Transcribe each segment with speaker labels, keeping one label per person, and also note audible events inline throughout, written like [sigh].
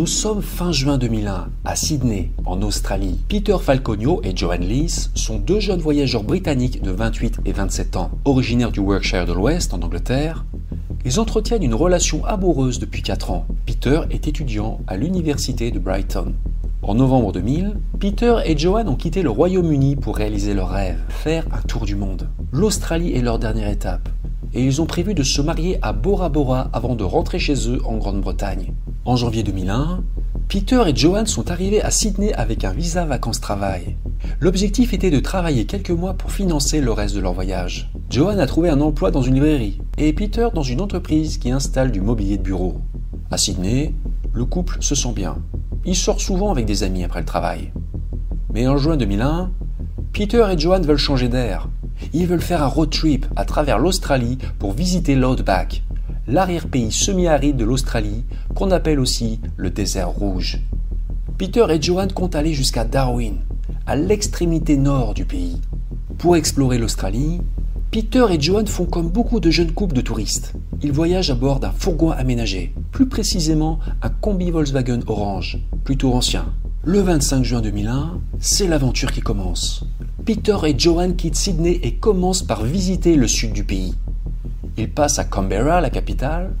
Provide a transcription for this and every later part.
Speaker 1: Nous sommes fin juin 2001 à Sydney, en Australie. Peter Falconio et Joanne Lees sont deux jeunes voyageurs britanniques de 28 et 27 ans, originaires du Yorkshire de l'Ouest en Angleterre. Ils entretiennent une relation amoureuse depuis 4 ans. Peter est étudiant à l'université de Brighton. En novembre 2000, Peter et Joanne ont quitté le Royaume-Uni pour réaliser leur rêve, faire un tour du monde. L'Australie est leur dernière étape, et ils ont prévu de se marier à Bora Bora avant de rentrer chez eux en Grande-Bretagne. En janvier 2001, Peter et Joanne sont arrivés à Sydney avec un visa vacances-travail. L'objectif était de travailler quelques mois pour financer le reste de leur voyage. Joanne a trouvé un emploi dans une librairie et Peter dans une entreprise qui installe du mobilier de bureau. À Sydney, le couple se sent bien. Il sort souvent avec des amis après le travail. Mais en juin 2001, Peter et Joanne veulent changer d'air. Ils veulent faire un road trip à travers l'Australie pour visiter l'Outback, l'arrière-pays semi-aride de l'Australie, qu'on appelle aussi le désert rouge. Peter et Joanne comptent aller jusqu'à Darwin, à l'extrémité nord du pays. Pour explorer l'Australie, Peter et Joanne font comme beaucoup de jeunes couples de touristes. Ils voyagent à bord d'un fourgon aménagé, plus précisément un combi Volkswagen orange, plutôt ancien. Le 25 juin 2001, c'est l'aventure qui commence. Peter et Joanne quittent Sydney et commencent par visiter le sud du pays. Ils passent à Canberra, la capitale,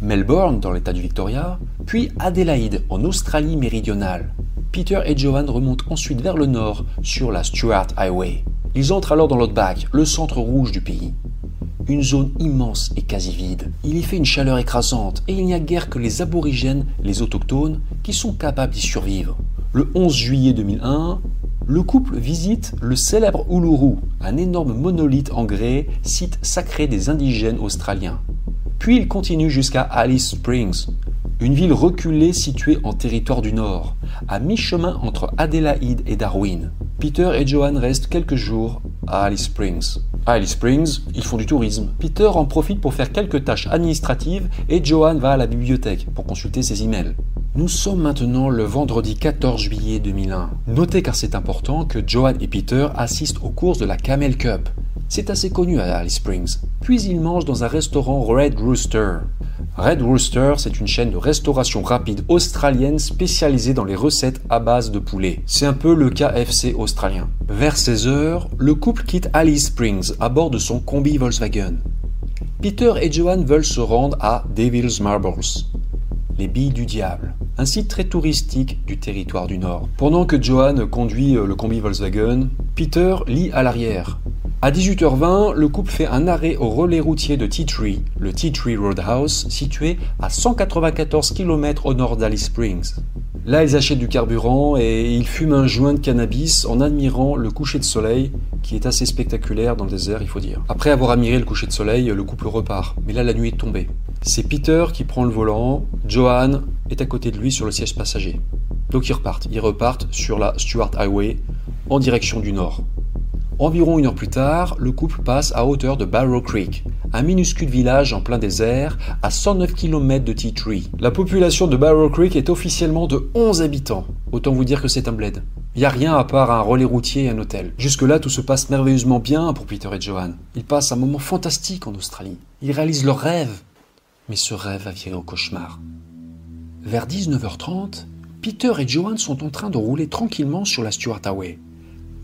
Speaker 1: Melbourne, dans l'état du Victoria, puis Adélaïde, en Australie méridionale. Peter et Joanne remontent ensuite vers le nord, sur la Stuart Highway. Ils entrent alors dans l'Outback, le centre rouge du pays. Une zone immense et quasi vide. Il y fait une chaleur écrasante et il n'y a guère que les aborigènes, les autochtones, qui sont capables d'y survivre. Le 11 juillet 2001, le couple visite le célèbre Uluru, un énorme monolithe en grès, site sacré des indigènes australiens. Puis il continue jusqu'à Alice Springs, une ville reculée située en territoire du Nord, à mi-chemin entre Adélaïde et Darwin. Peter et Joanne restent quelques jours à Alice Springs. À Alice Springs, ils font du tourisme. Peter en profite pour faire quelques tâches administratives et Joanne va à la bibliothèque pour consulter ses emails. Nous sommes maintenant le vendredi 14 juillet 2001. Notez car c'est important que Joanne et Peter assistent aux courses de la Camel Cup. C'est assez connu à Alice Springs. Puis ils mangent dans un restaurant Red Rooster. Red Rooster, c'est une chaîne de restauration rapide australienne spécialisée dans les recettes à base de poulet. C'est un peu le KFC australien. Vers 16h, le couple quitte Alice Springs à bord de son combi Volkswagen. Peter et Joanne veulent se rendre à Devil's Marbles, les billes du diable, un site très touristique du territoire du Nord. Pendant que Joanne conduit le combi Volkswagen, Peter lit à l'arrière. À 18h20, le couple fait un arrêt au relais routier de Tea Tree, le Tea Tree Roadhouse, situé à 194 km au nord d'Alice Springs. Là, ils achètent du carburant et ils fument un joint de cannabis en admirant le coucher de soleil, qui est assez spectaculaire dans le désert, il faut dire. Après avoir admiré le coucher de soleil, le couple repart. Mais là, la nuit est tombée. C'est Peter qui prend le volant, Johan est à côté de lui sur le siège passager. Donc ils repartent. Ils repartent sur la Stuart Highway en direction du nord. Environ une heure plus tard, le couple passe à hauteur de Barrow Creek, un minuscule village en plein désert à 109 km de Tea Tree. La population de Barrow Creek est officiellement de 11 habitants. Autant vous dire que c'est un bled. Il n'y a rien à part un relais routier et un hôtel. Jusque-là, tout se passe merveilleusement bien pour Peter et Joanne. Ils passent un moment fantastique en Australie. Ils réalisent leur rêve. Mais ce rêve a viré au cauchemar. Vers 19h30, Peter et Joanne sont en train de rouler tranquillement sur la Stuart Highway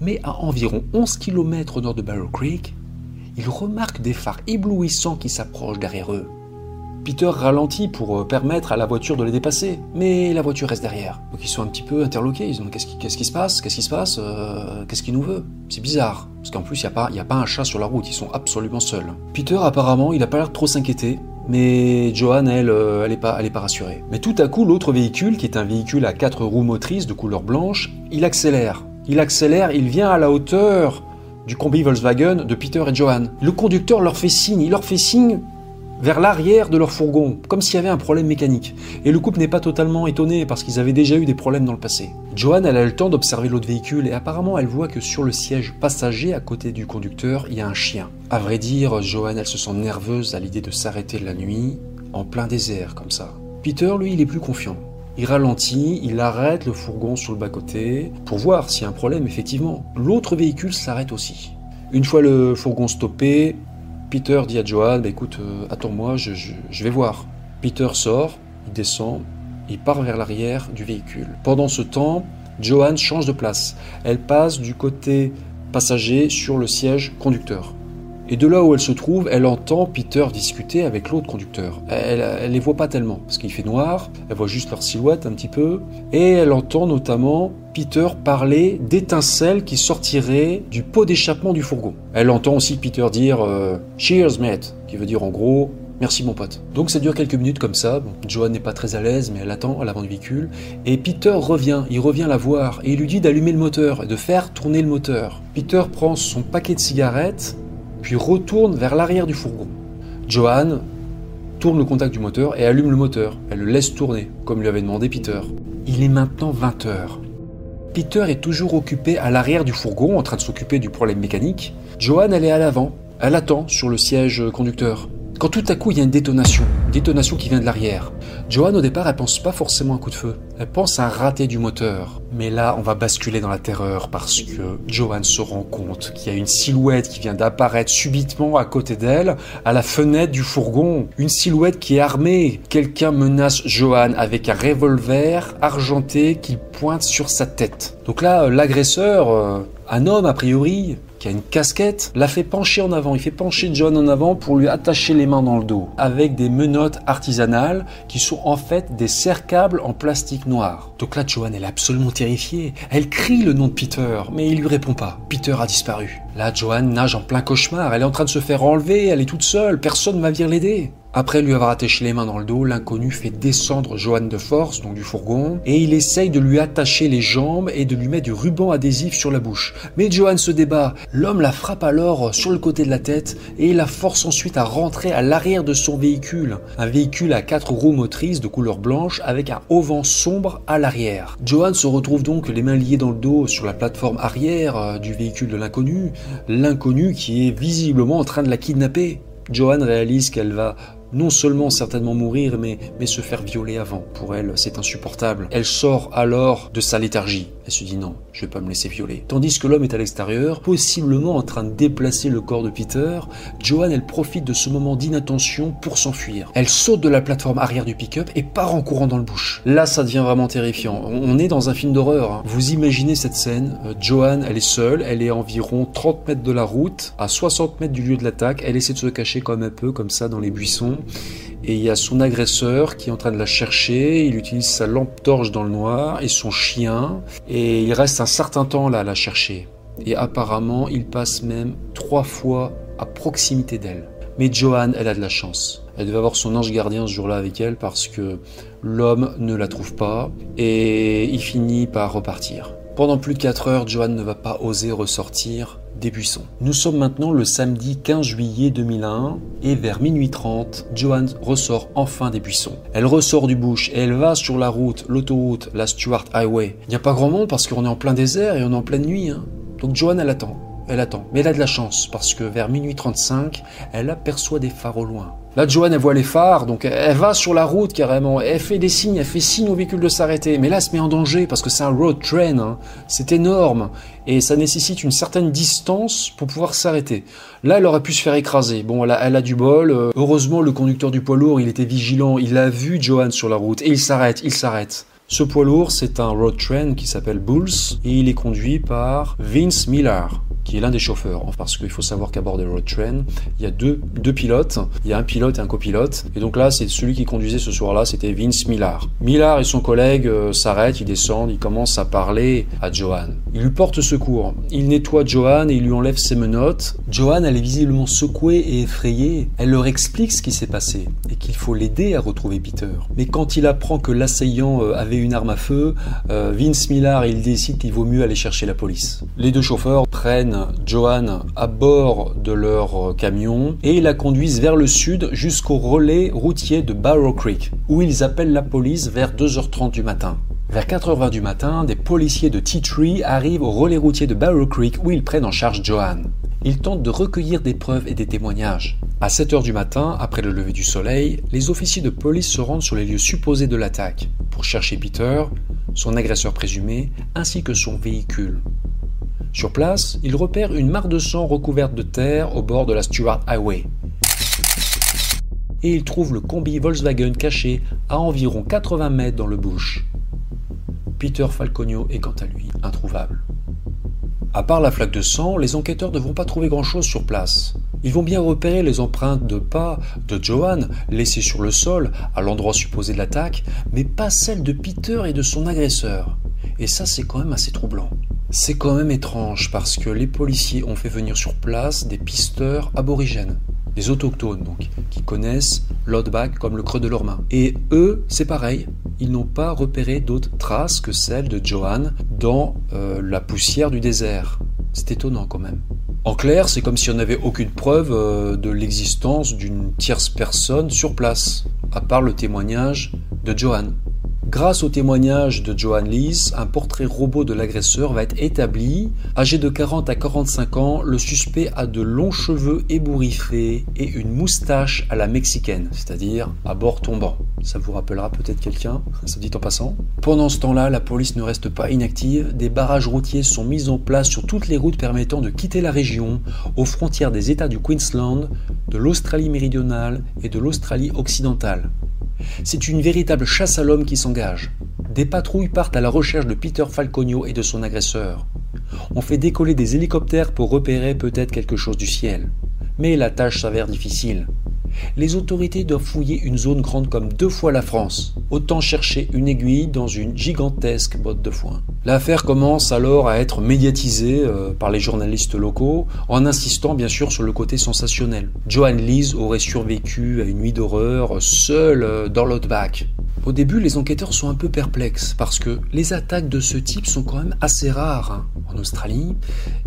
Speaker 1: mais à environ 11 km au nord de Barrow Creek, ils remarquent des phares éblouissants qui s'approchent derrière eux. Peter ralentit pour euh, permettre à la voiture de les dépasser, mais la voiture reste derrière. Donc ils sont un petit peu interloqués, ils se qu'est-ce qui, se passe, qu'est-ce qui se passe, euh, qu'est-ce qu'il nous veut? C'est bizarre, parce qu'en plus il n'y a, pas, un chat sur la route, ils sont absolument seuls. Peter apparemment, il n'a pas l'air trop s'inquiéter, mais Johan, elle, euh, elle n'est pas, pas rassurée. Mais tout à coup, l'autre véhicule, qui est un véhicule à quatre roues motrices de couleur blanche, il accélère il accélère, il vient à la hauteur du combi Volkswagen de Peter et Johan. Le conducteur leur fait signe, il leur fait signe vers l'arrière de leur fourgon, comme s'il y avait un problème mécanique. Et le couple n'est pas totalement étonné parce qu'ils avaient déjà eu des problèmes dans le passé. Johan, elle a le temps d'observer l'autre véhicule et apparemment elle voit que sur le siège passager à côté du conducteur, il y a un chien. À vrai dire, Johan, elle se sent nerveuse à l'idée de s'arrêter la nuit en plein désert comme ça. Peter, lui, il est plus confiant. Il ralentit, il arrête le fourgon sur le bas-côté pour voir s'il y a un problème, effectivement. L'autre véhicule s'arrête aussi. Une fois le fourgon stoppé, Peter dit à Johan bah, écoute, euh, attends-moi, je, vais voir. Peter sort, il descend, Il part vers l'arrière du véhicule. Pendant ce temps, Joanne change de place. Elle passe du côté passager sur le siège conducteur. Et de là où elle se trouve, elle entend Peter discuter avec l'autre conducteur. Elle, elle les voit pas tellement, parce qu'il fait noir, elle voit juste leur silhouette un petit peu, et elle entend notamment Peter parler d'étincelles qui sortiraient du pot d'échappement du fourgon. Elle entend aussi Peter dire euh, Cheers, mate, qui veut dire en gros Merci mon pote. Donc ça dure quelques minutes comme ça. Bon, Joanne n'est pas très à l'aise, mais elle attend à l'avant du véhicule. Et Peter revient, il revient la voir et il lui dit d'allumer le moteur et de faire tourner le moteur. Peter prend son paquet de cigarettes, puis retourne vers l'arrière du fourgon. Joanne tourne le contact du moteur et allume le moteur. Elle le laisse tourner, comme lui avait demandé Peter. Il est maintenant 20 heures. Peter est toujours occupé à l'arrière du fourgon en train de s'occuper du problème mécanique. Joanne, elle est à l'avant. Elle attend sur le siège conducteur. Quand tout à coup il y a une détonation, une détonation qui vient de l'arrière. Joanne au départ elle pense pas forcément à un coup de feu, elle pense à un raté du moteur. Mais là on va basculer dans la terreur parce que Joanne se rend compte qu'il y a une silhouette qui vient d'apparaître subitement à côté d'elle, à la fenêtre du fourgon. Une silhouette qui est armée. Quelqu'un menace Joanne avec un revolver argenté qu'il pointe sur sa tête. Donc là l'agresseur, euh, un homme a priori, qui a une casquette, la fait pencher en avant. Il fait pencher John en avant pour lui attacher les mains dans le dos avec des menottes artisanales qui sont en fait des serre-câbles en plastique noir. Donc là, Joanne, elle est absolument terrifiée. Elle crie le nom de Peter, mais il lui répond pas. Peter a disparu. Là, Joanne nage en plein cauchemar. Elle est en train de se faire enlever. Elle est toute seule. Personne ne va venir l'aider. Après lui avoir attaché les mains dans le dos, l'inconnu fait descendre Joanne de force, donc du fourgon, et il essaye de lui attacher les jambes et de lui mettre du ruban adhésif sur la bouche. Mais Joanne se débat. L'homme la frappe alors sur le côté de la tête et la force ensuite à rentrer à l'arrière de son véhicule. Un véhicule à quatre roues motrices de couleur blanche avec un auvent sombre à l'arrière. Joanne se retrouve donc les mains liées dans le dos sur la plateforme arrière euh, du véhicule de l'inconnu. L'inconnu qui est visiblement en train de la kidnapper. Joanne réalise qu'elle va non seulement certainement mourir, mais, mais se faire violer avant. Pour elle, c'est insupportable. Elle sort alors de sa léthargie. Elle se dit non, je vais pas me laisser violer. Tandis que l'homme est à l'extérieur, possiblement en train de déplacer le corps de Peter, Joanne, elle profite de ce moment d'inattention pour s'enfuir. Elle saute de la plateforme arrière du pick-up et part en courant dans le bush. Là, ça devient vraiment terrifiant. On est dans un film d'horreur. hein. Vous imaginez cette scène. Euh, Joanne, elle est seule, elle est à environ 30 mètres de la route, à 60 mètres du lieu de l'attaque. Elle essaie de se cacher comme un peu, comme ça, dans les buissons. Et il y a son agresseur qui est en train de la chercher. Il utilise sa lampe torche dans le noir et son chien. Et il reste un certain temps là à la chercher. Et apparemment, il passe même trois fois à proximité d'elle. Mais Joanne, elle a de la chance. Elle devait avoir son ange gardien ce jour-là avec elle parce que l'homme ne la trouve pas et il finit par repartir. Pendant plus de 4 heures, Joanne ne va pas oser ressortir des buissons. Nous sommes maintenant le samedi 15 juillet 2001 et vers minuit 30, Joanne ressort enfin des buissons. Elle ressort du bush et elle va sur la route, l'autoroute, la Stuart Highway. Il n'y a pas grand monde parce qu'on est en plein désert et on est en pleine nuit. hein. Donc Joanne, elle attend. Elle attend. Mais elle a de la chance parce que vers minuit 35, elle aperçoit des phares au loin. Là, Joanne, elle voit les phares, donc elle va sur la route carrément. Elle fait des signes, elle fait signe au véhicule de s'arrêter. Mais là, elle se met en danger parce que c'est un road train. hein. C'est énorme. Et ça nécessite une certaine distance pour pouvoir s'arrêter. Là, elle aurait pu se faire écraser. Bon, elle a, elle a du bol. Euh, Heureusement, le conducteur du poids lourd, il était vigilant. Il a vu Joanne sur la route. Et il s'arrête, il s'arrête. Ce poids lourd, c'est un road train qui s'appelle Bulls et il est conduit par Vince Miller, qui est l'un des chauffeurs. Parce qu'il faut savoir qu'à bord des road train, il y a deux, deux pilotes. Il y a un pilote et un copilote. Et donc là, c'est celui qui conduisait ce soir-là, c'était Vince Miller. Miller et son collègue euh, s'arrêtent, ils descendent, ils commencent à parler à Joanne. Il lui porte secours. Il nettoie Joanne et il lui enlève ses menottes. Joanne, elle est visiblement secouée et effrayée. Elle leur explique ce qui s'est passé et qu'il faut l'aider à retrouver Peter. Mais quand il apprend que l'assaillant euh, une arme à feu, euh, Vince Miller, il décide qu'il vaut mieux aller chercher la police. Les deux chauffeurs prennent Joanne à bord de leur euh, camion et la conduisent vers le sud jusqu'au relais routier de Barrow Creek, où ils appellent la police vers 2h30 du matin. Vers 4h20 du matin, des policiers de T3 arrivent au relais routier de Barrow Creek où ils prennent en charge Joanne. Ils tentent de recueillir des preuves et des témoignages. À 7h du matin, après le lever du soleil, les officiers de police se rendent sur les lieux supposés de l'attaque pour chercher Peter, son agresseur présumé, ainsi que son véhicule. Sur place, ils repèrent une mare de sang recouverte de terre au bord de la Stuart Highway. et ils trouvent le combi Volkswagen caché à environ 80 mètres dans le bush. Peter Falconio est quant à lui introuvable. À part la flaque de sang, les enquêteurs ne vont pas trouver grand-chose sur place. Ils vont bien repérer les empreintes de pas de Johan laissées sur le sol à l'endroit supposé de l'attaque, mais pas celles de Peter et de son agresseur. Et ça, c'est quand même assez troublant. C'est quand même étrange parce que les policiers ont fait venir sur place des pisteurs aborigènes, des autochtones donc, qui connaissent l'outback comme le creux de leurs mains. Et eux, c'est pareil, ils n'ont pas repéré d'autres traces que celles de Johan dans euh, la poussière du désert. C'est étonnant quand même. En clair, c'est comme si on n'avait aucune preuve euh, de l'existence d'une tierce personne sur place, à part le témoignage de Johan. Grâce au témoignage de Johan Lees, un portrait robot de l'agresseur va être établi. Âgé de 40 à 45 ans, le suspect a de longs cheveux ébouriffés et une moustache à la mexicaine, c'est-à-dire à bord tombant. Ça vous rappellera peut-être quelqu'un, ça dit en passant. Pendant ce temps-là, la police ne reste pas inactive. Des barrages routiers sont mis en place sur toutes les routes permettant de quitter la région, aux frontières des États du Queensland, de l'Australie méridionale et de l'Australie occidentale. C'est une véritable chasse à l'homme qui s'engage. Des patrouilles partent à la recherche de Peter Falconio et de son agresseur. On fait décoller des hélicoptères pour repérer peut-être quelque chose du ciel. Mais la tâche s'avère difficile. Les autorités doivent fouiller une zone grande comme deux fois la France. Autant chercher une aiguille dans une gigantesque botte de foin. L'affaire commence alors à être médiatisée euh, par les journalistes locaux, en insistant bien sûr sur le côté sensationnel. Joan Lees aurait survécu à une nuit d'horreur seule euh, dans l'outback. Au début, les enquêteurs sont un peu perplexes parce que les attaques de ce type sont quand même assez rares hein, en Australie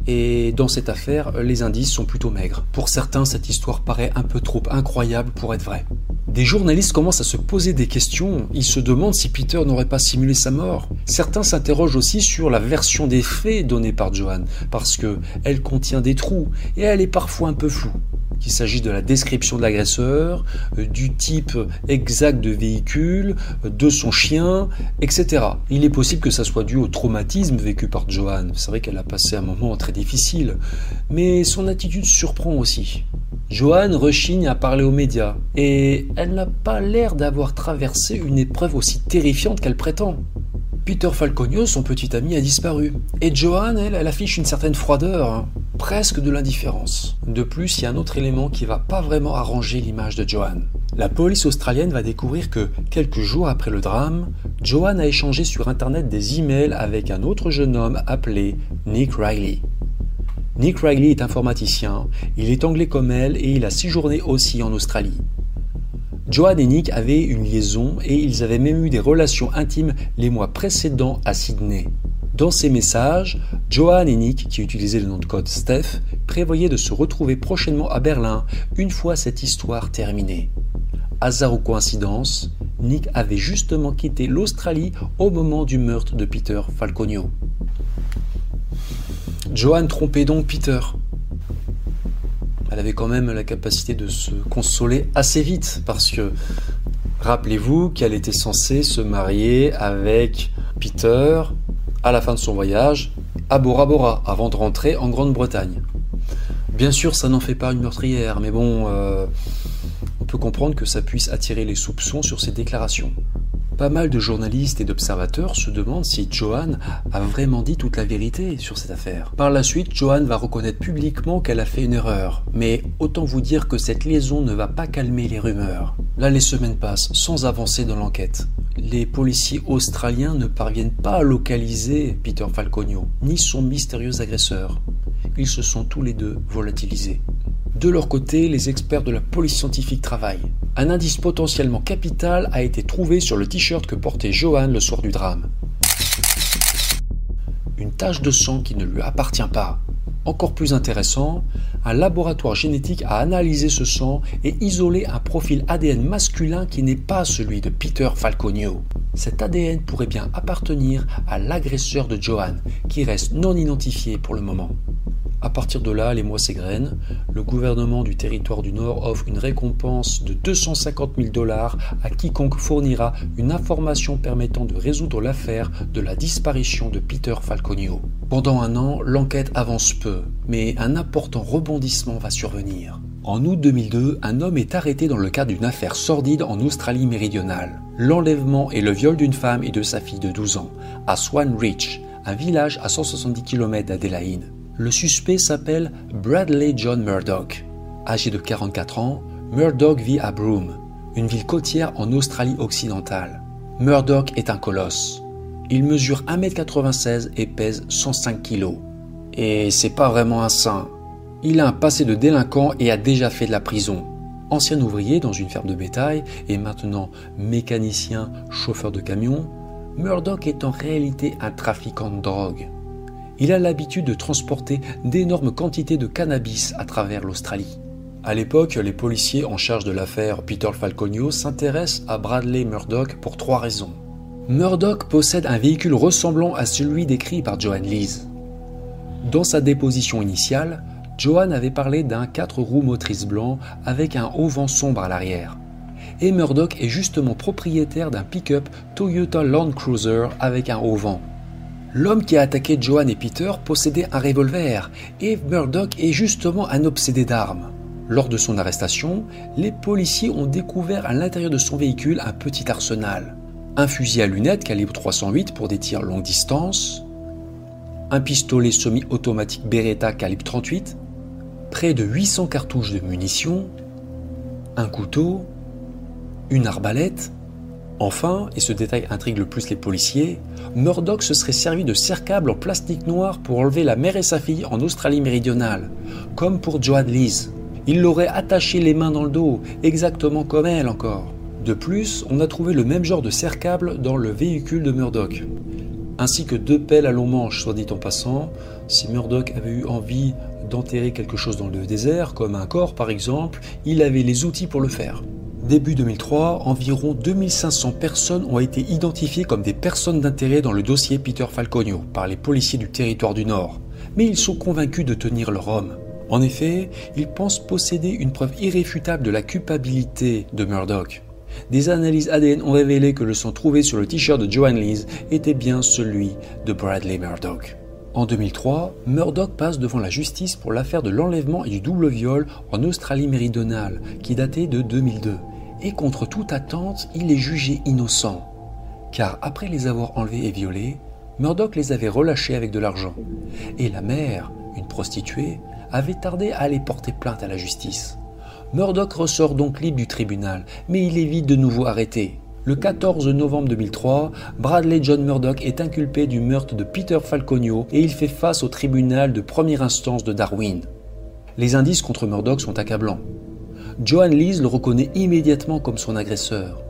Speaker 1: et dans cette affaire, les indices sont plutôt maigres. Pour certains, cette histoire paraît un peu trop incroyable pour être vraie. Des journalistes commencent à se poser des questions. Ils se demandent si Peter n'aurait pas simulé sa mort. Certains s'interrogent aussi sur la version des faits donnée par Johan, parce que elle contient des trous et elle est parfois un peu floue qu'il s'agisse de la description de l'agresseur, euh, du type exact de véhicule, euh, de son chien, etc. Il est possible que ça soit dû au traumatisme vécu par Joanne. C'est vrai qu'elle a passé un moment très difficile, mais son attitude surprend aussi. Joanne rechigne à parler aux médias, et elle n'a pas l'air d'avoir traversé une épreuve aussi terrifiante qu'elle prétend. Peter Falconio, son petit ami, a disparu. Et Joanne, elle, elle affiche une certaine froideur, hein. presque de l'indifférence. De plus, il y a un autre élément qui va pas vraiment arranger l'image de Joanne. La police australienne va découvrir que, quelques jours après le drame, Joanne a échangé sur Internet des emails avec un autre jeune homme appelé Nick Riley. Nick Riley est informaticien, il est anglais comme elle et il a séjourné aussi en Australie. Joan et Nick avaient une liaison et ils avaient même eu des relations intimes les mois précédents à Sydney. Dans ces messages, Joan et Nick, qui utilisaient le nom de code Steph, prévoyaient de se retrouver prochainement à Berlin une fois cette histoire terminée. Hasard ou coïncidence, Nick avait justement quitté l'Australie au moment du meurtre de Peter Falconio. Joan trompait donc Peter, elle avait quand même la capacité de se consoler assez vite parce que rappelez-vous qu'elle était censée se marier avec Peter à la fin de son voyage à Bora Bora avant de rentrer en Grande-Bretagne. Bien sûr, ça n'en fait pas une meurtrière, mais bon, euh, on peut comprendre que ça puisse attirer les soupçons sur ses déclarations. Pas mal de journalistes et d'observateurs se demandent si Joanne a vraiment dit toute la vérité sur cette affaire. Par la suite, Joanne va reconnaître publiquement qu'elle a fait une erreur, mais autant vous dire que cette liaison ne va pas calmer les rumeurs. Là, les semaines passent sans avancer dans l'enquête. Les policiers australiens ne parviennent pas à localiser Peter Falconio, ni son mystérieux agresseur. Ils se sont tous les deux volatilisés. De leur côté, les experts de la police scientifique travaillent. Un indice potentiellement capital a été trouvé sur le t-shirt que portait Johan le soir du drame. Une tache de sang qui ne lui appartient pas. Encore plus intéressant, un laboratoire génétique a analysé ce sang et isolé un profil ADN masculin qui n'est pas celui de Peter Falconio. Cet ADN pourrait bien appartenir à l'agresseur de Johan, qui reste non identifié pour le moment. À partir de là, les mois s'égrènent. Le gouvernement du territoire du Nord offre une récompense de 250 000 dollars à quiconque fournira une information permettant de résoudre l'affaire de la disparition de Peter Falconio. Pendant un an, l'enquête avance peu, mais un important rebondissement va survenir. En août 2002, un homme est arrêté dans le cadre d'une affaire sordide en Australie méridionale. L'enlèvement et le viol d'une femme et de sa fille de 12 ans, à Swan Reach, un village à 170 km d'Adélaïde. Le suspect s'appelle Bradley John Murdoch. Âgé de 44 ans, Murdoch vit à Broome, une ville côtière en Australie occidentale. Murdoch est un colosse. Il mesure 1m96 et pèse 105 kg. Et c'est pas vraiment un saint. Il a un passé de délinquant et a déjà fait de la prison. Ancien ouvrier dans une ferme de bétail et maintenant mécanicien, chauffeur de camion, Murdoch est en réalité un trafiquant de drogue. Il a l'habitude de transporter d'énormes quantités de cannabis à travers l'Australie. À l'époque, les policiers en charge de l'affaire Peter Falconio s'intéressent à Bradley Murdoch pour trois raisons. Murdoch possède un véhicule ressemblant à celui décrit par Joan Lees. Dans sa déposition initiale, Johan avait parlé d'un 4 roues motrices blanc avec un haut vent sombre à l'arrière. Et Murdoch est justement propriétaire d'un pick-up Toyota Land Cruiser avec un haut vent. L'homme qui a attaqué Johan et Peter possédait un revolver et Murdoch est justement un obsédé d'armes. Lors de son arrestation, les policiers ont découvert à l'intérieur de son véhicule un petit arsenal. Un fusil à lunettes calibre 308 pour des tirs longue distance, un pistolet semi-automatique Beretta calibre 38, près de 800 cartouches de munitions, un couteau, une arbalète. Enfin, et ce détail intrigue le plus les policiers, Murdoch se serait servi de cercable en plastique noir pour enlever la mère et sa fille en Australie méridionale, comme pour Joan Lees. Il l'aurait attaché les mains dans le dos, exactement comme elle encore. De plus, on a trouvé le même genre de cercable dans le véhicule de Murdoch, ainsi que deux pelles à long manche, soit dit en passant. Si Murdoch avait eu envie d'enterrer quelque chose dans le désert, comme un corps par exemple, il avait les outils pour le faire. Début 2003, environ 2500 personnes ont été identifiées comme des personnes d'intérêt dans le dossier Peter Falconio par les policiers du territoire du Nord, mais ils sont convaincus de tenir leur homme. En effet, ils pensent posséder une preuve irréfutable de la culpabilité de Murdoch. Des analyses ADN ont révélé que le sang trouvé sur le t-shirt de Joan Lees était bien celui de Bradley Murdoch. En 2003, Murdoch passe devant la justice pour l'affaire de l'enlèvement et du double viol en Australie méridionale, qui datait de 2002. Et contre toute attente, il est jugé innocent. Car après les avoir enlevés et violés, Murdoch les avait relâchés avec de l'argent. Et la mère, une prostituée, avait tardé à aller porter plainte à la justice. Murdoch ressort donc libre du tribunal, mais il est vite de nouveau arrêté. Le 14 novembre 2003, Bradley John Murdoch est inculpé du meurtre de Peter Falconio et il fait face au tribunal de première instance de Darwin. Les indices contre Murdoch sont accablants. Joan Lees le reconnaît immédiatement comme son agresseur.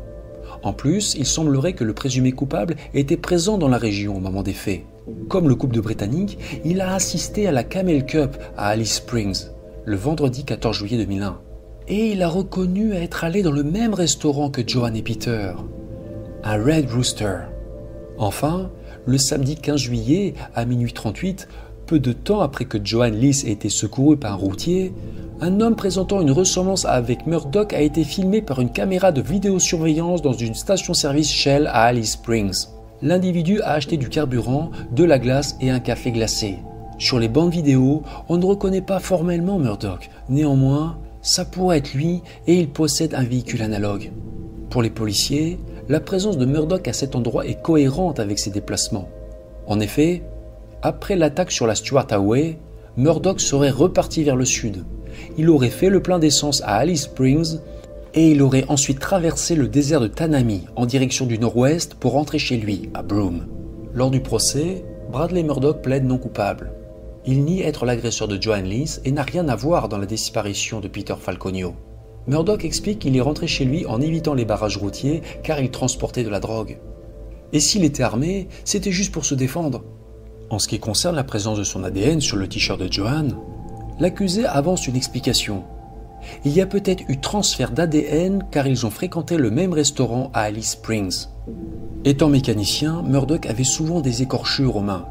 Speaker 1: En plus, il semblerait que le présumé coupable était présent dans la région au moment des faits. Comme le couple de Britanniques, il a assisté à la Camel Cup à Alice Springs le vendredi 14 juillet 2001 et il a reconnu être allé dans le même restaurant que Johan et Peter, un Red Rooster. Enfin, le samedi 15 juillet à minuit 38, peu de temps après que Johan Lees ait été secouru par un routier, un homme présentant une ressemblance avec Murdoch a été filmé par une caméra de vidéosurveillance dans une station-service Shell à Alice Springs. L'individu a acheté du carburant, de la glace et un café glacé. Sur les bandes vidéo, on ne reconnaît pas formellement Murdoch. Néanmoins, ça pourrait être lui et il possède un véhicule analogue. Pour les policiers, la présence de Murdoch à cet endroit est cohérente avec ses déplacements. En effet, après l'attaque sur la Stuart Highway, Murdoch serait reparti vers le sud. Il aurait fait le plein d'essence à Alice Springs et il aurait ensuite traversé le désert de Tanami en direction du nord-ouest pour rentrer chez lui, à Broome. Lors du procès, Bradley Murdoch plaide non coupable. Il nie être l'agresseur de Joan Lees et n'a rien à voir dans la disparition de Peter Falconio. Murdoch explique qu'il est rentré chez lui en évitant les barrages routiers car il transportait de la drogue. Et s'il était armé, c'était juste pour se défendre. En ce qui concerne la présence de son ADN sur le t-shirt de Johan, l'accusé avance une explication. Il y a peut-être eu transfert d'ADN car ils ont fréquenté le même restaurant à Alice Springs. Étant mécanicien, Murdoch avait souvent des écorchures aux mains.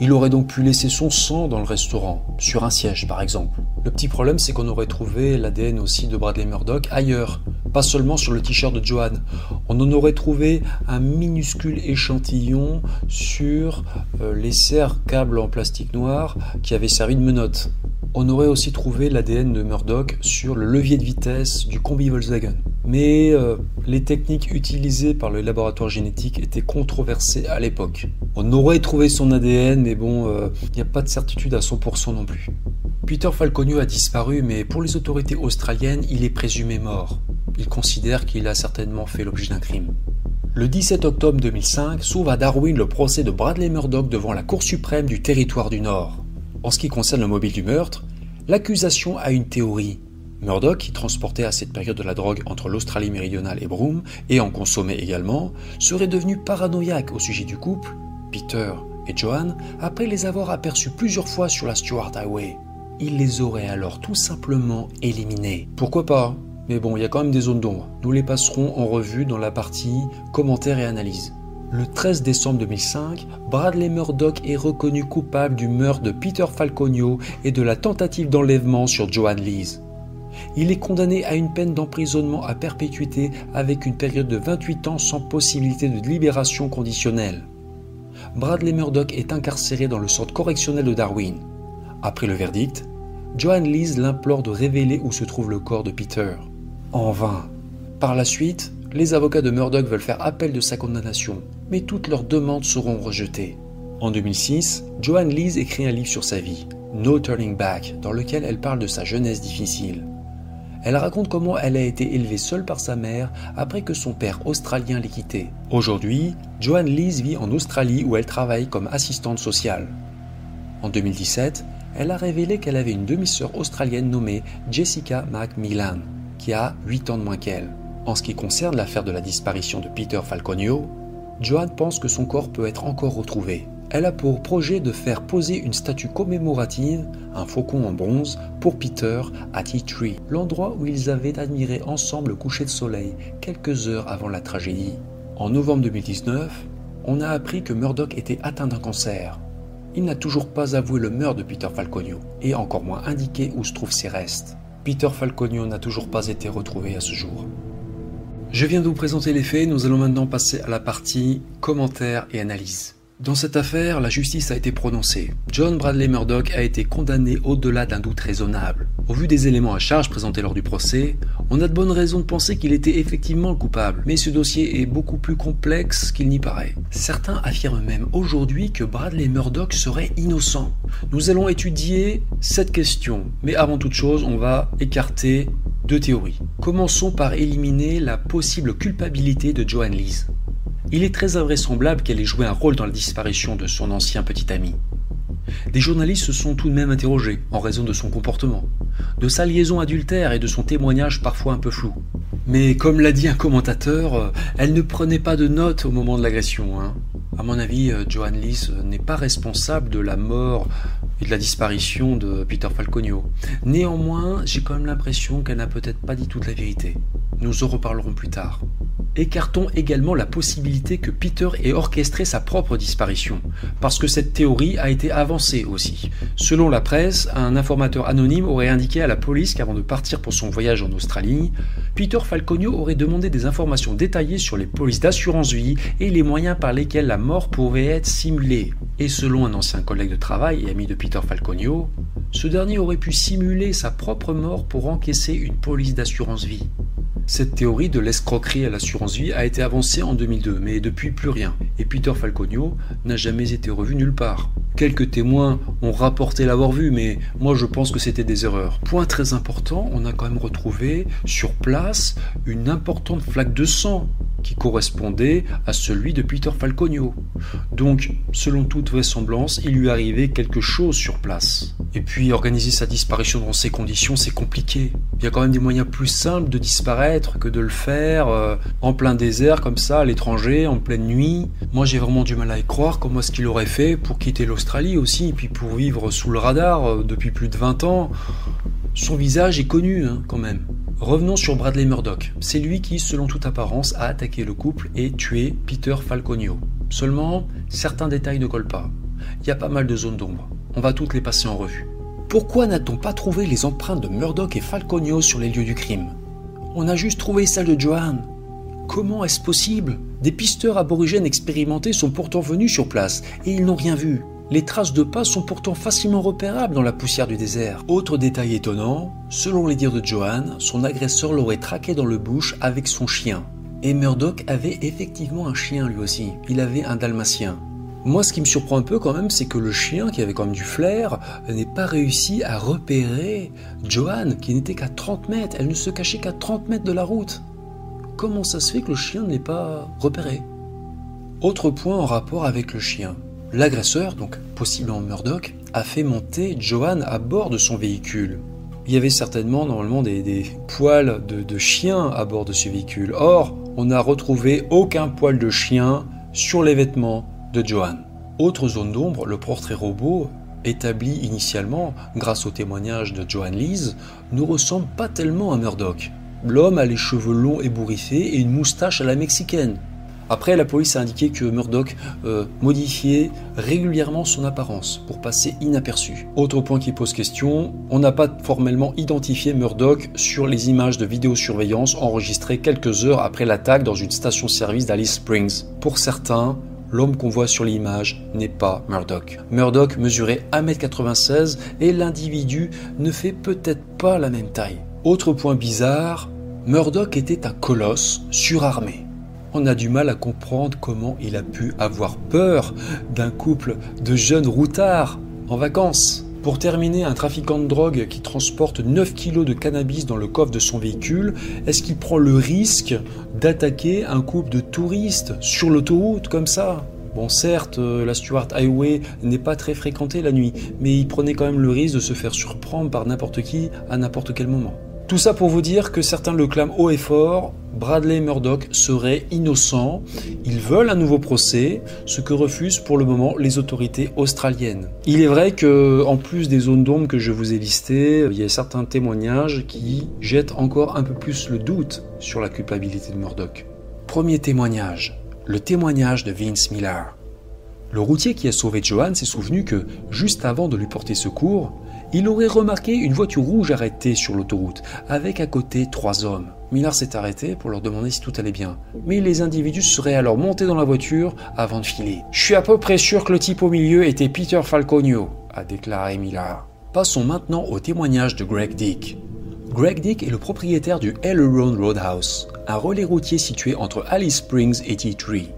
Speaker 1: Il aurait donc pu laisser son sang dans le restaurant, sur un siège par exemple. Le petit problème, c'est qu'on aurait trouvé l'ADN aussi de Bradley Murdoch ailleurs, pas seulement sur le t-shirt de Johan. On en aurait trouvé un minuscule échantillon sur euh, les serres câbles en plastique noir qui avaient servi de menottes. On aurait aussi trouvé l'ADN de Murdoch sur le levier de vitesse du combi Volkswagen. Mais euh, les techniques utilisées par le laboratoire génétique étaient controversées à l'époque. On aurait trouvé son ADN, mais bon, il euh, n'y a pas de certitude à 100% non plus. Peter Falconio a disparu, mais pour les autorités australiennes, il est présumé mort. Ils considèrent qu'il a certainement fait l'objet d'un crime. Le 17 octobre 2005 s'ouvre à Darwin le procès de Bradley Murdoch devant la Cour suprême du territoire du Nord. En ce qui concerne le mobile du meurtre, l'accusation a une théorie. Murdoch, qui transportait à cette période de la drogue entre l'Australie méridionale et Broome, et en consommait également, serait devenu paranoïaque au sujet du couple, Peter et Joan, après les avoir aperçus plusieurs fois sur la Stuart Highway il les aurait alors tout simplement éliminés. Pourquoi pas? Mais bon, il y a quand même des zones d'ombre. Nous les passerons en revue dans la partie commentaires et analyses. Le 13 décembre 2005, Bradley Murdoch est reconnu coupable du meurtre de Peter Falconio et de la tentative d'enlèvement sur Joanne Lees. Il est condamné à une peine d'emprisonnement à perpétuité avec une période de 28 ans sans possibilité de libération conditionnelle. Bradley Murdoch est incarcéré dans le centre correctionnel de Darwin. Après le verdict, Joan Lees l'implore de révéler où se trouve le corps de Peter. En vain. Par la suite, les avocats de Murdoch veulent faire appel de sa condamnation, mais toutes leurs demandes seront rejetées. En 2006, Joan Lees écrit un livre sur sa vie, No Turning Back, dans lequel elle parle de sa jeunesse difficile. Elle raconte comment elle a été élevée seule par sa mère après que son père australien l'ait quittée. Aujourd'hui, Joan Lees vit en Australie où elle travaille comme assistante sociale. En 2017, elle a révélé qu'elle avait une demi-sœur australienne nommée Jessica Macmillan, qui a 8 ans de moins qu'elle. En ce qui concerne l'affaire de la disparition de Peter Falconio, Joanne pense que son corps peut être encore retrouvé. Elle a pour projet de faire poser une statue commémorative, un faucon en bronze, pour Peter à Tea Tree, l'endroit où ils avaient admiré ensemble le coucher de soleil quelques heures avant la tragédie. En novembre 2019, on a appris que Murdoch était atteint d'un cancer il n'a toujours pas avoué le meurtre de Peter Falconio, et encore moins indiqué où se trouvent ses restes. Peter Falconio n'a toujours pas été retrouvé à ce jour. Je viens de vous présenter les faits, nous allons maintenant passer à la partie commentaires et analyse. Dans cette affaire, la justice a été prononcée. John Bradley Murdoch a été condamné au-delà d'un doute raisonnable. Au vu des éléments à charge présentés lors du procès, on a de bonnes raisons de penser qu'il était effectivement le coupable. Mais ce dossier est beaucoup plus complexe qu'il n'y paraît. Certains affirment même aujourd'hui que Bradley Murdoch serait innocent. Nous allons étudier cette question, mais avant toute chose, on va écarter deux théories. Commençons par éliminer la possible culpabilité de Joan Lees. Il est très invraisemblable qu'elle ait joué un rôle dans la disparition de son ancien petit ami. Des journalistes se sont tout de même interrogés en raison de son comportement, de sa liaison adultère et de son témoignage parfois un peu flou. Mais comme l'a dit un commentateur, euh, elle ne prenait pas de notes au moment de l'agression. Hein. À mon avis, euh, Joan Lees n'est pas responsable de la mort et de la disparition de Peter Falconio. Néanmoins, j'ai quand même l'impression qu'elle n'a peut-être pas dit toute la vérité. Nous en reparlerons plus tard. Écartons également la possibilité que Peter ait orchestré sa propre disparition, parce que cette théorie a été avancée aussi. Selon la presse, un informateur anonyme aurait indiqué à la police qu'avant de partir pour son voyage en Australie, Peter Falconio aurait demandé des informations détaillées sur les polices d'assurance vie et les moyens par lesquels la mort pouvait être simulée. Et selon un ancien collègue de travail et ami de Peter Falconio, ce dernier aurait pu simuler sa propre mort pour encaisser une police d'assurance vie. Cette théorie de l'escroquerie à l'assurance vie a été avancée en 2002, mais depuis plus rien. Et Peter Falconio n'a jamais été revu nulle part. Quelques témoins ont rapporté l'avoir vu, mais moi je pense que c'était des erreurs. Point très important, on a quand même retrouvé sur place une importante flaque de sang qui correspondait à celui de Peter Falconio. Donc, selon toute vraisemblance, il lui arrivait quelque chose sur place. Et puis, organiser sa disparition dans ces conditions, c'est compliqué. Il y a quand même des moyens plus simples de disparaître que de le faire euh, en plein désert, comme ça, à l'étranger, en pleine nuit. Moi, j'ai vraiment du mal à y croire comment est-ce qu'il aurait fait pour quitter l'Australie aussi, et puis pour vivre sous le radar euh, depuis plus de 20 ans. Son visage est connu, hein, quand même. Revenons sur Bradley Murdoch. C'est lui qui, selon toute apparence, a attaqué le couple et tué Peter Falconio. Seulement, certains détails ne collent pas. Il y a pas mal de zones d'ombre. On va toutes les passer en revue. Pourquoi n'a-t-on pas trouvé les empreintes de Murdoch et Falconio sur les lieux du crime? On a juste trouvé celle de Johan. Comment est-ce possible? Des pisteurs aborigènes expérimentés sont pourtant venus sur place et ils n'ont rien vu. Les traces de pas sont pourtant facilement repérables dans la poussière du désert. Autre détail étonnant, selon les dires de Johan, son agresseur l'aurait traqué dans le bush avec son chien. Et Murdoch avait effectivement un chien lui aussi. Il avait un dalmatien. Moi, ce qui me surprend un peu quand même, c'est que le chien, qui avait quand même du flair, n'ait pas réussi à repérer Johan, qui n'était qu'à 30 mètres. Elle ne se cachait qu'à 30 mètres de la route. Comment ça se fait que le chien ne l'ait pas repéré? Autre point en rapport avec le chien. L'agresseur, donc possiblement Murdoch, a fait monter Johan à bord de son véhicule. Il y avait certainement normalement des, poils de, de chien à bord de ce véhicule. Or, on n'a retrouvé aucun poil de chien sur les vêtements de Johan. Autre zone d'ombre, le portrait robot, établi initialement grâce au témoignage de Johan Lees, ne ressemble pas tellement à Murdoch. L'homme a les cheveux longs et bourriffés et une moustache à la mexicaine. Après, la police a indiqué que Murdoch euh, modifiait régulièrement son apparence pour passer inaperçu. Autre point qui pose question, on n'a pas formellement identifié Murdoch sur les images de vidéosurveillance enregistrées quelques heures après l'attaque dans une station-service d'Alice Springs. Pour certains, l'homme qu'on voit sur l'image n'est pas Murdoch. Murdoch mesurait 1m96 et l'individu ne fait peut-être pas la même taille. Autre point bizarre, Murdoch était un colosse surarmé. On a du mal à comprendre comment il a pu avoir peur d'un couple de jeunes routards en vacances. Pour terminer, un trafiquant de drogue qui transporte 9 kilos de cannabis dans le coffre de son véhicule, est-ce qu'il prend le risque d'attaquer un couple de touristes sur l'autoroute comme ça? Bon, certes, euh, la Stuart Highway n'est pas très fréquentée la nuit, mais il prenait quand même le risque de se faire surprendre par n'importe qui à n'importe quel moment. Tout ça pour vous dire que certains le clament haut et fort, Bradley Murdoch serait innocent. Ils veulent un nouveau procès, ce que refusent pour le moment les autorités australiennes. Il est vrai que, en plus des zones d'ombre que je vous ai listées, il y a certains témoignages qui jettent encore un peu plus le doute sur la culpabilité de Murdoch. Premier témoignage, le témoignage de Vince Miller. Le routier qui a sauvé Johan s'est souvenu que, juste avant de lui porter secours, il aurait remarqué une voiture rouge arrêtée sur l'autoroute, avec à côté trois hommes. Millard s'est arrêté pour leur demander si tout allait bien, mais les individus seraient alors montés dans la voiture avant de filer. Je suis à peu près sûr que le type au milieu était Peter Falconio, a déclaré Millard. Passons maintenant au témoignage de Greg Dick. Greg Dick est le propriétaire du Aileron Roadhouse, un relais routier situé entre Alice Springs et T3.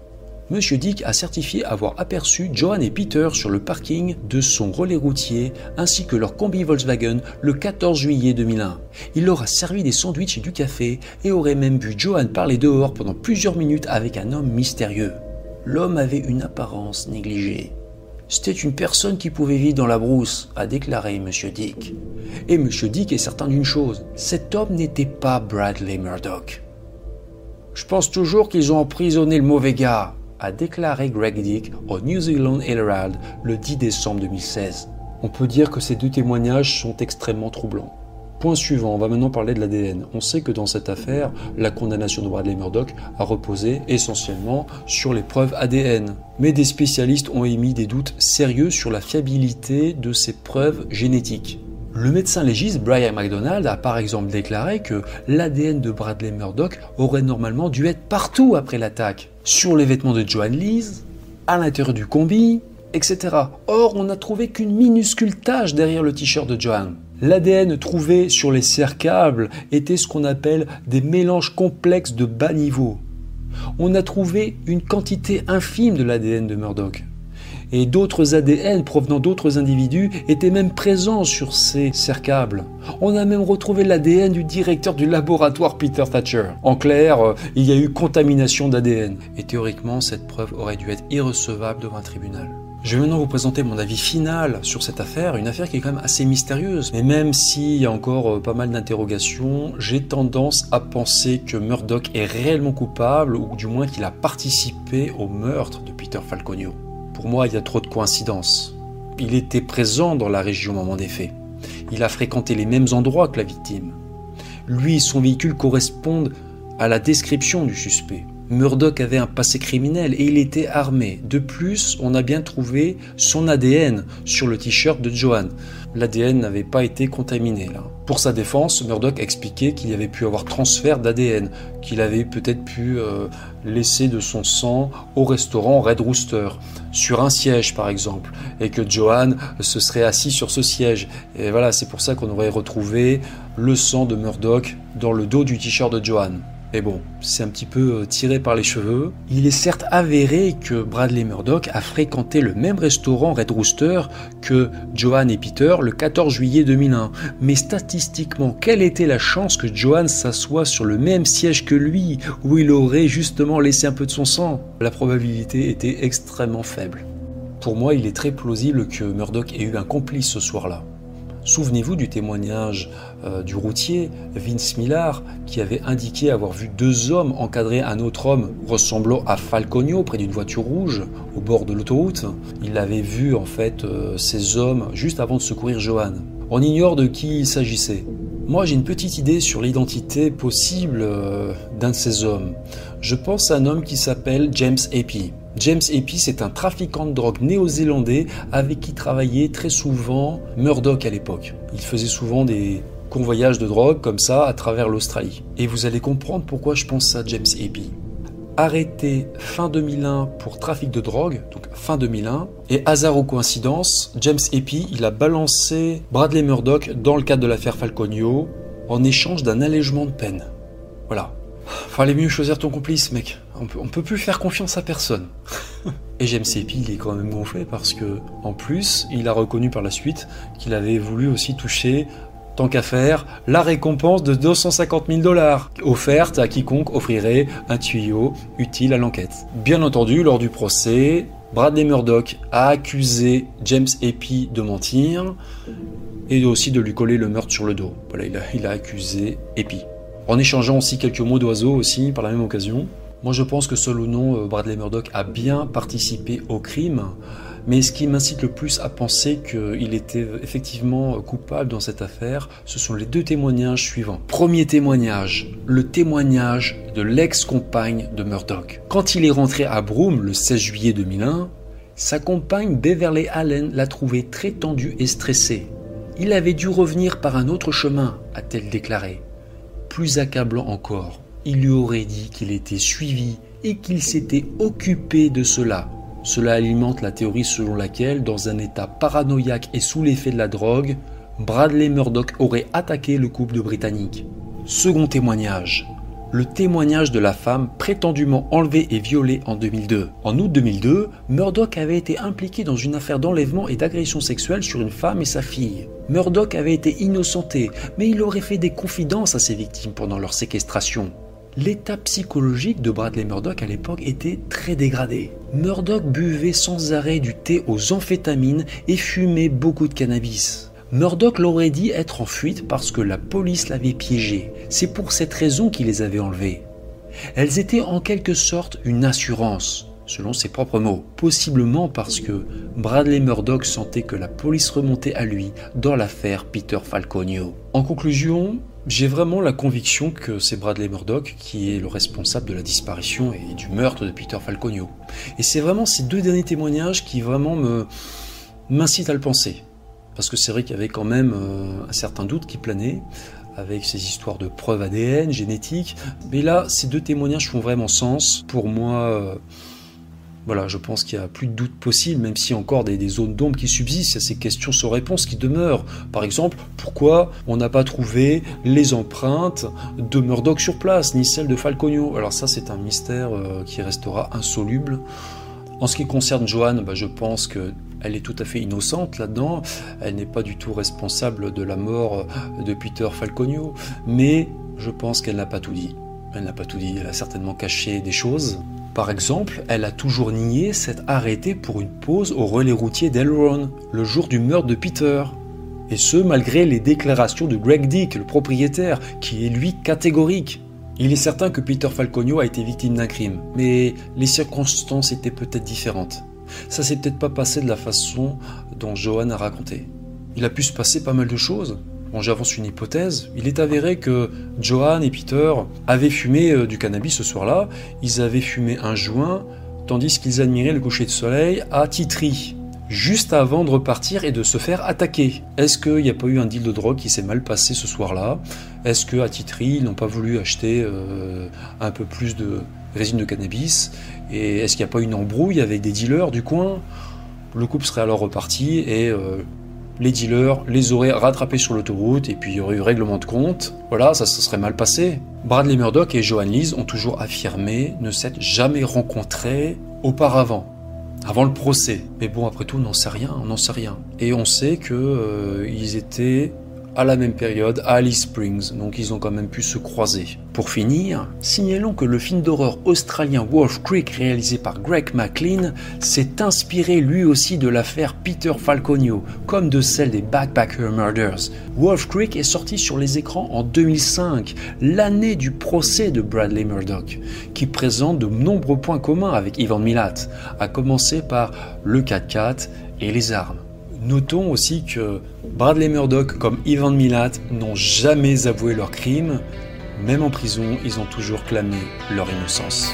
Speaker 1: Monsieur Dick a certifié avoir aperçu Johan et Peter sur le parking de son relais routier ainsi que leur combi Volkswagen le 14 juillet 2001. Il leur a servi des sandwichs et du café et aurait même vu Johan parler dehors pendant plusieurs minutes avec un homme mystérieux. L'homme avait une apparence négligée. C'était une personne qui pouvait vivre dans la brousse, a déclaré Monsieur Dick. Et Monsieur Dick est certain d'une chose, cet homme n'était pas Bradley Murdoch. Je pense toujours qu'ils ont emprisonné le mauvais gars, a déclaré Greg Dick au New Zealand Herald le 10 décembre 2016. On peut dire que ces deux témoignages sont extrêmement troublants. Point suivant, on va maintenant parler de l'ADN. On sait que dans cette affaire, la condamnation de Bradley Murdoch a reposé essentiellement sur les preuves ADN. Mais des spécialistes ont émis des doutes sérieux sur la fiabilité de ces preuves génétiques. Le médecin légiste Brian McDonald a par exemple déclaré que l'ADN de Bradley Murdoch aurait normalement dû être partout après l'attaque. Sur les vêtements de Joan Lees, à l'intérieur du combi, etc. Or, on n'a trouvé qu'une minuscule tache derrière le t-shirt de Joan. L'ADN trouvé sur les serre-câbles était ce qu'on appelle des mélanges complexes de bas niveau. On a trouvé une quantité infime de l'ADN de Murdoch et d'autres ADN provenant d'autres individus étaient même présents sur ces cercables. On a même retrouvé l'ADN du directeur du laboratoire Peter Thatcher. En clair, euh, il y a eu contamination d'ADN. Et théoriquement, cette preuve aurait dû être irrecevable devant un tribunal. Je vais maintenant vous présenter mon avis final sur cette affaire, une affaire qui est quand même assez mystérieuse. Mais même s'il y a encore euh, pas mal d'interrogations, j'ai tendance à penser que Murdoch est réellement coupable, ou du moins qu'il a participé au meurtre de Peter Falconio. Pour moi, il y a trop de coïncidences. Il était présent dans la région au moment des faits. Il a fréquenté les mêmes endroits que la victime. Lui et son véhicule correspondent à la description du suspect. Murdoch avait un passé criminel et il était armé. De plus, on a bien trouvé son ADN sur le t-shirt de Johan. l'ADN n'avait pas été contaminé. Là. Pour sa défense, Murdoch expliquait qu'il y avait pu avoir transfert d'ADN, qu'il avait peut-être pu euh, laisser de son sang au restaurant Red Rooster, sur un siège par exemple, et que Johan se serait assis sur ce siège. Et voilà, c'est pour ça qu'on aurait retrouvé le sang de Murdoch dans le dos du t-shirt de Johan. Mais bon, c'est un petit peu euh, tiré par les cheveux. Il est certes avéré que Bradley Murdoch a fréquenté le même restaurant Red Rooster que Johan et Peter le 14 juillet 2001. Mais statistiquement, quelle était la chance que Johan s'assoie sur le même siège que lui, où il aurait justement laissé un peu de son sang? La probabilité était extrêmement faible. Pour moi, il est très plausible que Murdoch ait eu un complice ce soir-là. Souvenez-vous du témoignage euh, du routier Vince Millar qui avait indiqué avoir vu deux hommes encadrer un autre homme ressemblant à Falconio près d'une voiture rouge au bord de l'autoroute. Il avait vu en fait euh, ces hommes juste avant de secourir Johan. On ignore de qui il s'agissait. Moi j'ai une petite idée sur l'identité possible euh, d'un de ces hommes. Je pense à un homme qui s'appelle James Epi. James Epi, c'est un trafiquant de drogue néo-zélandais avec qui travaillait très souvent Murdoch à l'époque. Il faisait souvent des convoyages de drogue comme ça à travers l'Australie. Et vous allez comprendre pourquoi je pense à James Epi. Arrêté fin 2001 pour trafic de drogue, donc fin 2001, et hasard ou coïncidence, James Epi, il a balancé Bradley Murdoch dans le cadre de l'affaire Falconio en échange d'un allègement de peine. Voilà. Fallait mieux choisir ton complice, mec on peut, peut plus faire confiance à personne. [laughs] Et James Epi, il est quand même gonflé parce que, en plus, il a reconnu par la suite qu'il avait voulu aussi toucher, tant qu'à faire, la récompense de 250 000 dollars, offerte à quiconque offrirait un tuyau utile à l'enquête. Bien entendu, lors du procès, Bradley Murdoch a accusé James Epi de mentir et aussi de lui coller le meurtre sur le dos. Voilà, il a, il a accusé Epi. En échangeant aussi quelques mots d'oiseau aussi par la même occasion. Moi, je pense que seul ou non, euh, Bradley Murdoch a bien participé au crime. Mais ce qui m'incite le plus à penser qu'il était effectivement coupable dans cette affaire, ce sont les deux témoignages suivants. Premier témoignage, le témoignage de l'ex-compagne de Murdoch. Quand il est rentré à Broome le 16 juillet 2001, sa compagne Beverly Allen l'a trouvé très tendu et stressé. Il avait dû revenir par un autre chemin, a-t-elle déclaré. Plus accablant encore, il lui aurait dit qu'il était suivi et qu'il s'était occupé de cela. Cela alimente la théorie selon laquelle, dans un état paranoïaque et sous l'effet de la drogue, Bradley Murdoch aurait attaqué le couple de Britanniques. Second témoignage. Le témoignage de la femme prétendument enlevée et violée en 2002. En août 2002, Murdoch avait été impliqué dans une affaire d'enlèvement et d'agression sexuelle sur une femme et sa fille. Murdoch avait été innocenté, mais il aurait fait des confidences à ses victimes pendant leur séquestration. L'état psychologique de Bradley Murdoch à l'époque était très dégradé. Murdoch buvait sans arrêt du thé aux amphétamines et fumait beaucoup de cannabis. Murdoch l'aurait dit être en fuite parce que la police l'avait piégé. C'est pour cette raison qu'il les avait enlevées. Elles étaient en quelque sorte une assurance, selon ses propres mots. Possiblement parce que Bradley Murdoch sentait que la police remontait à lui dans l'affaire Peter Falconio. En conclusion, j'ai vraiment la conviction que c'est Bradley Murdoch qui est le responsable de la disparition et du meurtre de Peter Falconio. Et c'est vraiment ces deux derniers témoignages qui vraiment me m'incitent à le penser. Parce que c'est vrai qu'il y avait quand même euh, un certain doute qui planait avec ces histoires de preuves ADN, génétiques. Mais là, ces deux témoignages font vraiment sens. Pour moi, euh, voilà, je pense qu'il n'y a plus de doute possible, même a encore des, zones d'ombre qui subsistent, il y a ces questions sans réponse qui demeurent. Par exemple, pourquoi on n'a pas trouvé les empreintes de Murdoch sur place, ni celles de Falconio? Alors ça, c'est un mystère euh, qui restera insoluble. En ce qui concerne Joanne, bah, je pense qu'elle est tout à fait innocente là-dedans. Elle n'est pas du tout responsable de la mort de Peter Falconio, mais je pense qu'elle n'a pas tout dit. Elle n'a pas tout dit, elle a certainement caché des choses. Par exemple, elle a toujours nié s'être arrêtée pour une pause au relais routier d'Elron, le jour du meurtre de Peter. Et ce, malgré les déclarations de Greg Dick, le propriétaire, qui est lui catégorique. Il est certain que Peter Falconio a été victime d'un crime, mais les circonstances étaient peut-être différentes. Ça s'est peut-être pas passé de la façon dont Johan a raconté. Il a pu se passer pas mal de choses. Bon, j'avance une hypothèse. Il est avéré que Johan et Peter avaient fumé euh, du cannabis ce soir-là. Ils avaient fumé un joint, tandis qu'ils admiraient le coucher de soleil à Titri, juste avant de repartir et de se faire attaquer. Est-ce qu'il n'y a pas eu un deal de drogue qui s'est mal passé ce soir-là? Est-ce qu'à Titry, ils n'ont pas voulu acheter euh, un peu plus de résine de cannabis? Et est-ce qu'il n'y a pas une embrouille avec des dealers du coin? Le couple serait alors reparti et euh, les dealers les auraient rattrapés sur l'autoroute et puis il y aurait eu règlement de compte. Voilà, ça se serait mal passé. Bradley Murdoch et Joan Lees ont toujours affirmé ne s'être jamais rencontrés auparavant avant le procès. Mais bon, après tout, on n'en sait rien, on n'en sait rien. Et on sait qu'ils euh, étaient à la même période à Alice Springs, donc ils ont quand même pu se croiser. Pour finir, signalons que le film d'horreur australien Wolf Creek réalisé par Greg McLean s'est inspiré lui aussi de l'affaire Peter Falconio, comme de celle des Backpacker Murders. Wolf Creek est sorti sur les écrans en 2005, l'année du procès de Bradley Murdoch, qui présente de nombreux points communs avec Ivan Milat, à commencer par le 4x4 et les armes. Notons aussi que Bradley Murdoch comme Ivan Milat n'ont jamais avoué leur crime. Même en prison, ils ont toujours clamé leur innocence.